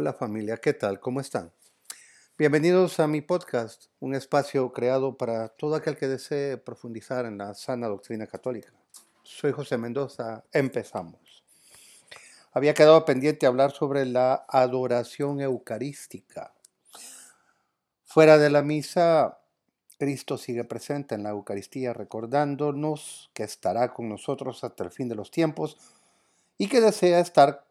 Hola familia, ¿qué tal? ¿Cómo están? Bienvenidos a mi podcast, un espacio creado para todo aquel que desee profundizar en la sana doctrina católica. Soy José Mendoza, empezamos. Había quedado pendiente hablar sobre la adoración eucarística. Fuera de la misa, Cristo sigue presente en la Eucaristía, recordándonos que estará con nosotros hasta el fin de los tiempos y que desea estar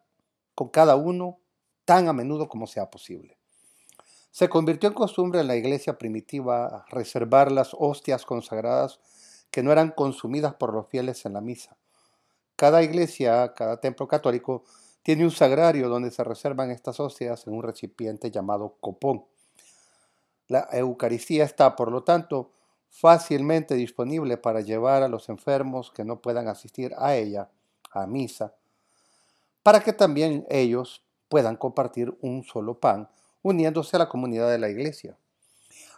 con cada uno tan a menudo como sea posible. Se convirtió en costumbre en la iglesia primitiva reservar las hostias consagradas que no eran consumidas por los fieles en la misa. Cada iglesia, cada templo católico, tiene un sagrario donde se reservan estas hostias en un recipiente llamado copón. La Eucaristía está, por lo tanto, fácilmente disponible para llevar a los enfermos que no puedan asistir a ella, a misa, para que también ellos puedan compartir un solo pan, uniéndose a la comunidad de la Iglesia.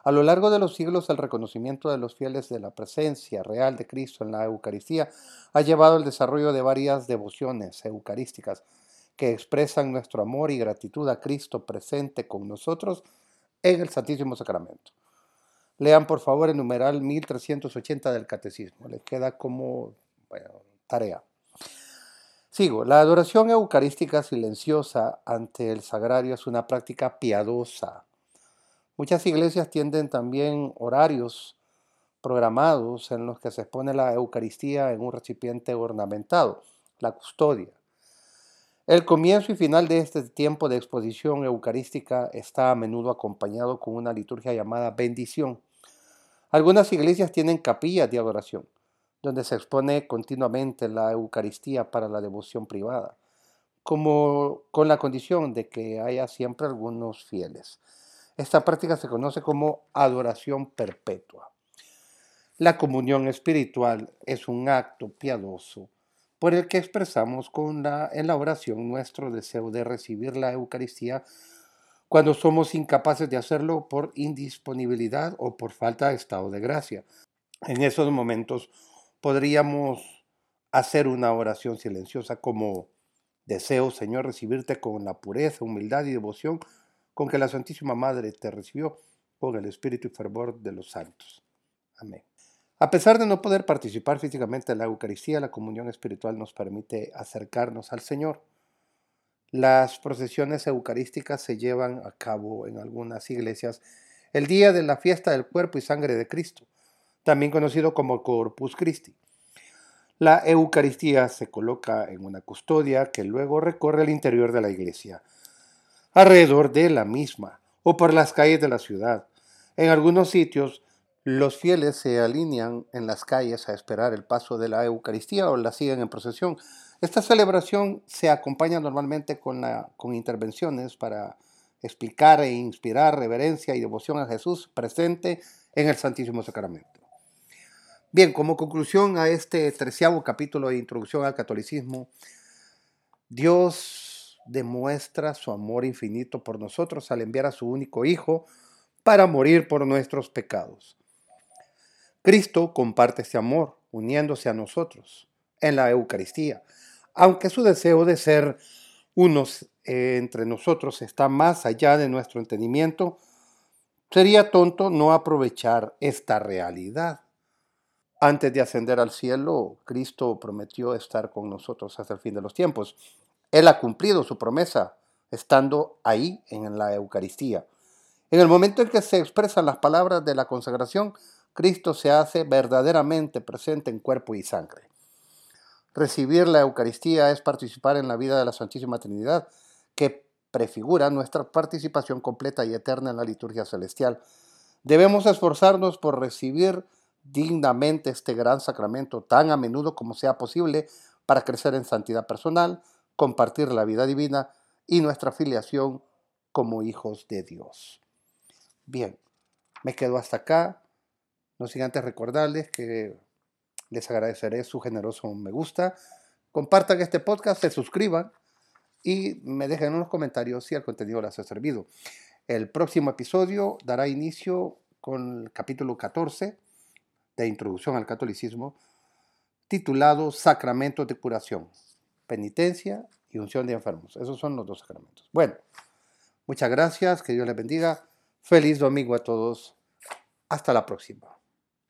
A lo largo de los siglos, el reconocimiento de los fieles de la presencia real de Cristo en la Eucaristía ha llevado al desarrollo de varias devociones eucarísticas que expresan nuestro amor y gratitud a Cristo presente con nosotros en el Santísimo Sacramento. Lean por favor el numeral 1380 del Catecismo. Les queda como tarea. Sigo, la adoración eucarística silenciosa ante el sagrario es una práctica piadosa. Muchas iglesias tienden también horarios programados en los que se expone la Eucaristía en un recipiente ornamentado, la custodia. El comienzo y final de este tiempo de exposición eucarística está a menudo acompañado con una liturgia llamada bendición. Algunas iglesias tienen capillas de adoración donde se expone continuamente la Eucaristía para la devoción privada, como con la condición de que haya siempre algunos fieles. Esta práctica se conoce como adoración perpetua. La comunión espiritual es un acto piadoso por el que expresamos con la, en la oración nuestro deseo de recibir la Eucaristía cuando somos incapaces de hacerlo por indisponibilidad o por falta de estado de gracia. En esos momentos podríamos hacer una oración silenciosa como deseo, Señor, recibirte con la pureza, humildad y devoción con que la Santísima Madre te recibió con el espíritu y fervor de los santos. Amén. A pesar de no poder participar físicamente en la Eucaristía, la comunión espiritual nos permite acercarnos al Señor. Las procesiones eucarísticas se llevan a cabo en algunas iglesias el día de la fiesta del cuerpo y sangre de Cristo también conocido como Corpus Christi. La Eucaristía se coloca en una custodia que luego recorre el interior de la iglesia, alrededor de la misma o por las calles de la ciudad. En algunos sitios, los fieles se alinean en las calles a esperar el paso de la Eucaristía o la siguen en procesión. Esta celebración se acompaña normalmente con, con intervenciones para explicar e inspirar reverencia y devoción a Jesús presente en el Santísimo Sacramento. Bien, como conclusión a este treceavo capítulo de Introducción al Catolicismo, Dios demuestra su amor infinito por nosotros al enviar a su único Hijo para morir por nuestros pecados. Cristo comparte este amor uniéndose a nosotros en la Eucaristía, aunque su deseo de ser unos entre nosotros está más allá de nuestro entendimiento, sería tonto no aprovechar esta realidad. Antes de ascender al cielo, Cristo prometió estar con nosotros hasta el fin de los tiempos. Él ha cumplido su promesa estando ahí en la Eucaristía. En el momento en que se expresan las palabras de la consagración, Cristo se hace verdaderamente presente en cuerpo y sangre. Recibir la Eucaristía es participar en la vida de la Santísima Trinidad, que prefigura nuestra participación completa y eterna en la liturgia celestial. Debemos esforzarnos por recibir dignamente este gran sacramento tan a menudo como sea posible para crecer en santidad personal, compartir la vida divina y nuestra filiación como hijos de Dios. Bien, me quedo hasta acá. No sin antes recordarles que les agradeceré su generoso me gusta. Compartan este podcast, se suscriban y me dejen en los comentarios si el contenido les ha servido. El próximo episodio dará inicio con el capítulo 14 de Introducción al Catolicismo, titulado Sacramentos de Curación, Penitencia y Unción de Enfermos. Esos son los dos sacramentos. Bueno, Muchas gracias, que Dios les bendiga. Feliz domingo a todos. Hasta la próxima.